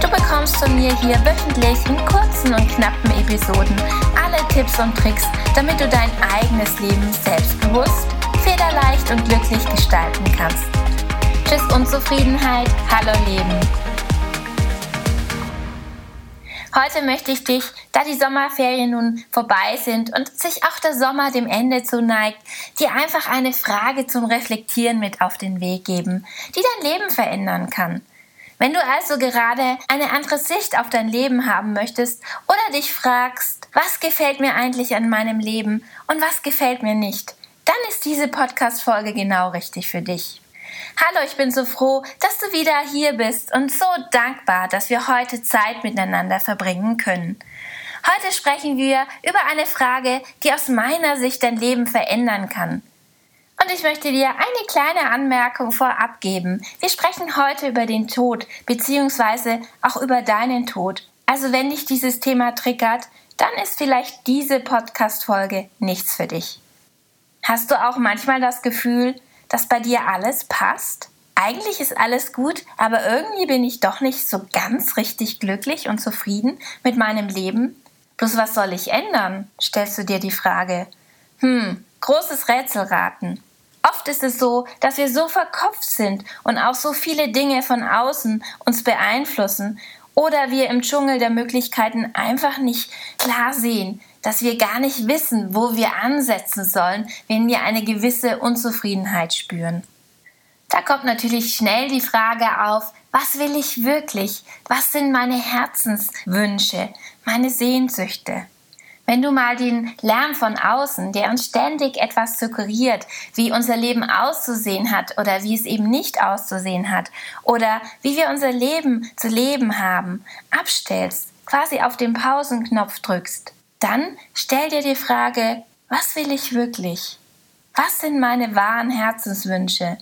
Du bekommst von mir hier wöchentlich in kurzen und knappen Episoden alle Tipps und Tricks, damit du dein eigenes Leben selbstbewusst, federleicht und glücklich gestalten kannst. Tschüss Unzufriedenheit, hallo Leben. Heute möchte ich dich, da die Sommerferien nun vorbei sind und sich auch der Sommer dem Ende zuneigt, dir einfach eine Frage zum Reflektieren mit auf den Weg geben, die dein Leben verändern kann. Wenn du also gerade eine andere Sicht auf dein Leben haben möchtest oder dich fragst, was gefällt mir eigentlich an meinem Leben und was gefällt mir nicht, dann ist diese Podcast-Folge genau richtig für dich. Hallo, ich bin so froh, dass du wieder hier bist und so dankbar, dass wir heute Zeit miteinander verbringen können. Heute sprechen wir über eine Frage, die aus meiner Sicht dein Leben verändern kann. Und ich möchte dir eine kleine Anmerkung vorab geben. Wir sprechen heute über den Tod, beziehungsweise auch über deinen Tod. Also wenn dich dieses Thema triggert, dann ist vielleicht diese Podcast-Folge nichts für dich. Hast du auch manchmal das Gefühl, dass bei dir alles passt? Eigentlich ist alles gut, aber irgendwie bin ich doch nicht so ganz richtig glücklich und zufrieden mit meinem Leben. Bloß was soll ich ändern? stellst du dir die Frage. Hm, großes Rätselraten. Oft ist es so, dass wir so verkopft sind und auch so viele Dinge von außen uns beeinflussen oder wir im Dschungel der Möglichkeiten einfach nicht klar sehen, dass wir gar nicht wissen, wo wir ansetzen sollen, wenn wir eine gewisse Unzufriedenheit spüren. Da kommt natürlich schnell die Frage auf, was will ich wirklich? Was sind meine Herzenswünsche, meine Sehnsüchte? Wenn du mal den Lärm von außen, der uns ständig etwas suggeriert, wie unser Leben auszusehen hat oder wie es eben nicht auszusehen hat oder wie wir unser Leben zu leben haben, abstellst, quasi auf den Pausenknopf drückst, dann stell dir die Frage, was will ich wirklich? Was sind meine wahren Herzenswünsche?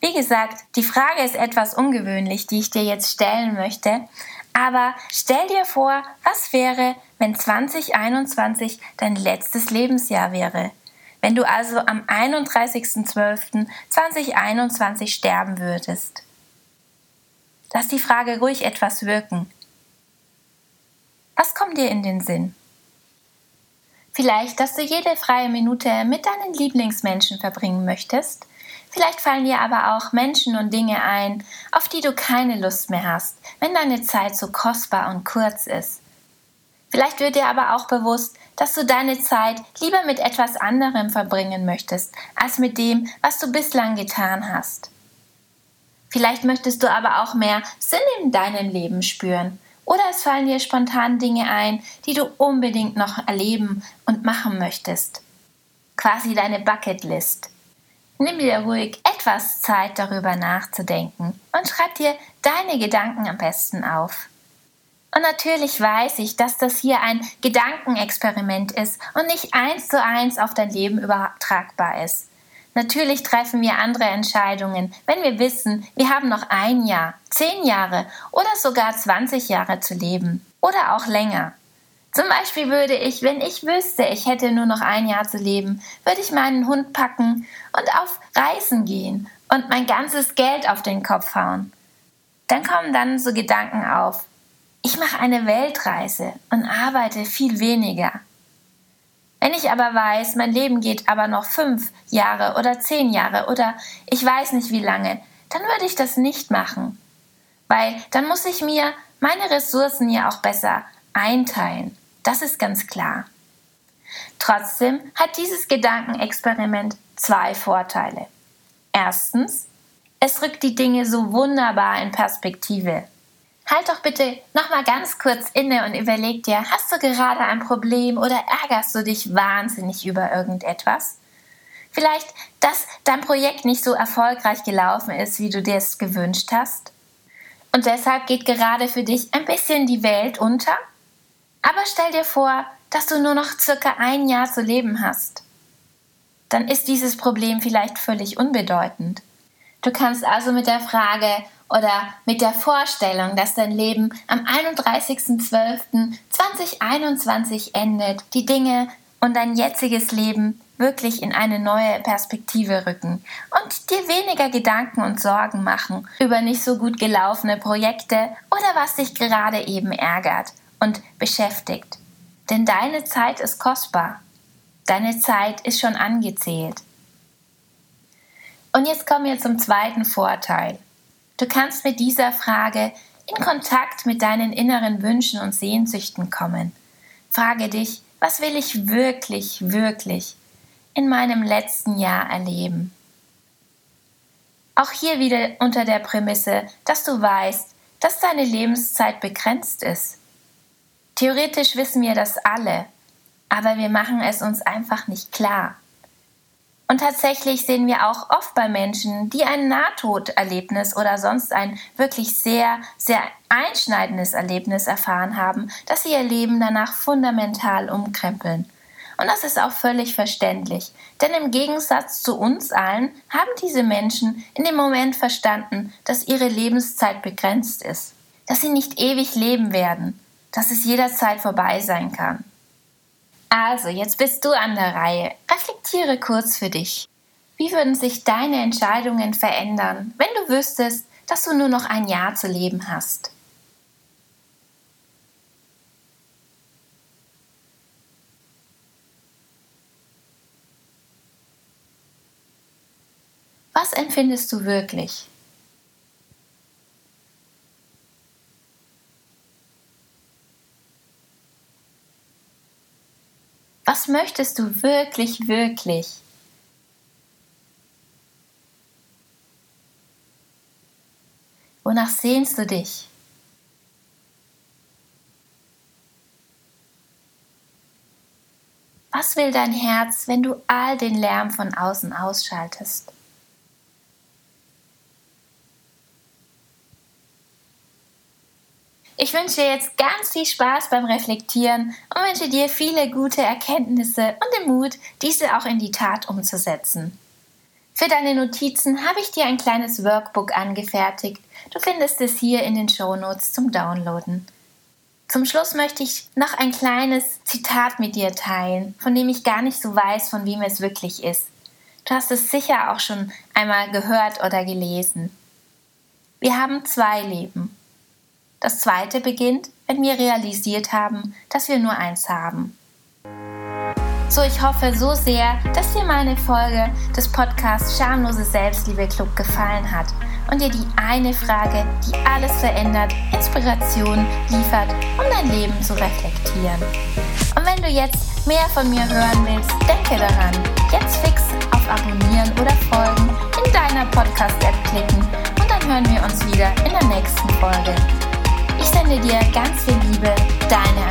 Wie gesagt, die Frage ist etwas ungewöhnlich, die ich dir jetzt stellen möchte, aber stell dir vor, was wäre, wenn 2021 dein letztes Lebensjahr wäre. Wenn du also am 31.12.2021 sterben würdest. Lass die Frage ruhig etwas wirken. Was kommt dir in den Sinn? Vielleicht, dass du jede freie Minute mit deinen Lieblingsmenschen verbringen möchtest, Vielleicht fallen dir aber auch Menschen und Dinge ein, auf die du keine Lust mehr hast, wenn deine Zeit so kostbar und kurz ist. Vielleicht wird dir aber auch bewusst, dass du deine Zeit lieber mit etwas anderem verbringen möchtest, als mit dem, was du bislang getan hast. Vielleicht möchtest du aber auch mehr Sinn in deinem Leben spüren. Oder es fallen dir spontan Dinge ein, die du unbedingt noch erleben und machen möchtest. Quasi deine Bucketlist. Nimm dir ruhig etwas Zeit darüber nachzudenken und schreib dir deine Gedanken am besten auf. Und natürlich weiß ich, dass das hier ein Gedankenexperiment ist und nicht eins zu eins auf dein Leben übertragbar ist. Natürlich treffen wir andere Entscheidungen, wenn wir wissen, wir haben noch ein Jahr, zehn Jahre oder sogar 20 Jahre zu leben oder auch länger. Zum Beispiel würde ich, wenn ich wüsste, ich hätte nur noch ein Jahr zu leben, würde ich meinen Hund packen und auf Reisen gehen und mein ganzes Geld auf den Kopf hauen. Dann kommen dann so Gedanken auf, ich mache eine Weltreise und arbeite viel weniger. Wenn ich aber weiß, mein Leben geht aber noch fünf Jahre oder zehn Jahre oder ich weiß nicht wie lange, dann würde ich das nicht machen. Weil dann muss ich mir meine Ressourcen ja auch besser einteilen. Das ist ganz klar. Trotzdem hat dieses Gedankenexperiment zwei Vorteile. Erstens, es rückt die Dinge so wunderbar in Perspektive. Halt doch bitte nochmal ganz kurz inne und überleg dir, hast du gerade ein Problem oder ärgerst du dich wahnsinnig über irgendetwas? Vielleicht, dass dein Projekt nicht so erfolgreich gelaufen ist, wie du dir es gewünscht hast? Und deshalb geht gerade für dich ein bisschen die Welt unter? Aber stell dir vor, dass du nur noch circa ein Jahr zu leben hast. dann ist dieses Problem vielleicht völlig unbedeutend. Du kannst also mit der Frage oder mit der Vorstellung, dass dein Leben am 31.12.2021 endet, die Dinge und dein jetziges Leben wirklich in eine neue Perspektive rücken und dir weniger Gedanken und Sorgen machen über nicht so gut gelaufene Projekte oder was dich gerade eben ärgert und beschäftigt. Denn deine Zeit ist kostbar. Deine Zeit ist schon angezählt. Und jetzt kommen wir zum zweiten Vorteil. Du kannst mit dieser Frage in Kontakt mit deinen inneren Wünschen und Sehnsüchten kommen. Frage dich, was will ich wirklich, wirklich in meinem letzten Jahr erleben? Auch hier wieder unter der Prämisse, dass du weißt, dass deine Lebenszeit begrenzt ist. Theoretisch wissen wir das alle, aber wir machen es uns einfach nicht klar. Und tatsächlich sehen wir auch oft bei Menschen, die ein Nahtoderlebnis oder sonst ein wirklich sehr, sehr einschneidendes Erlebnis erfahren haben, dass sie ihr Leben danach fundamental umkrempeln. Und das ist auch völlig verständlich, denn im Gegensatz zu uns allen haben diese Menschen in dem Moment verstanden, dass ihre Lebenszeit begrenzt ist, dass sie nicht ewig leben werden, dass es jederzeit vorbei sein kann. Also, jetzt bist du an der Reihe. Reflektiere kurz für dich. Wie würden sich deine Entscheidungen verändern, wenn du wüsstest, dass du nur noch ein Jahr zu leben hast? Was empfindest du wirklich? Was möchtest du wirklich, wirklich? Wonach sehnst du dich? Was will dein Herz, wenn du all den Lärm von außen ausschaltest? Ich wünsche dir jetzt ganz viel Spaß beim Reflektieren und wünsche dir viele gute Erkenntnisse und den Mut, diese auch in die Tat umzusetzen. Für deine Notizen habe ich dir ein kleines Workbook angefertigt. Du findest es hier in den Shownotes zum Downloaden. Zum Schluss möchte ich noch ein kleines Zitat mit dir teilen, von dem ich gar nicht so weiß, von wem es wirklich ist. Du hast es sicher auch schon einmal gehört oder gelesen. Wir haben zwei Leben. Das zweite beginnt, wenn wir realisiert haben, dass wir nur eins haben. So, ich hoffe so sehr, dass dir meine Folge des Podcasts Schamlose Selbstliebe Club gefallen hat und dir die eine Frage, die alles verändert, Inspiration liefert, um dein Leben zu reflektieren. Und wenn du jetzt mehr von mir hören willst, denke daran, jetzt fix auf Abonnieren oder Folgen dir ganz viel Liebe, deine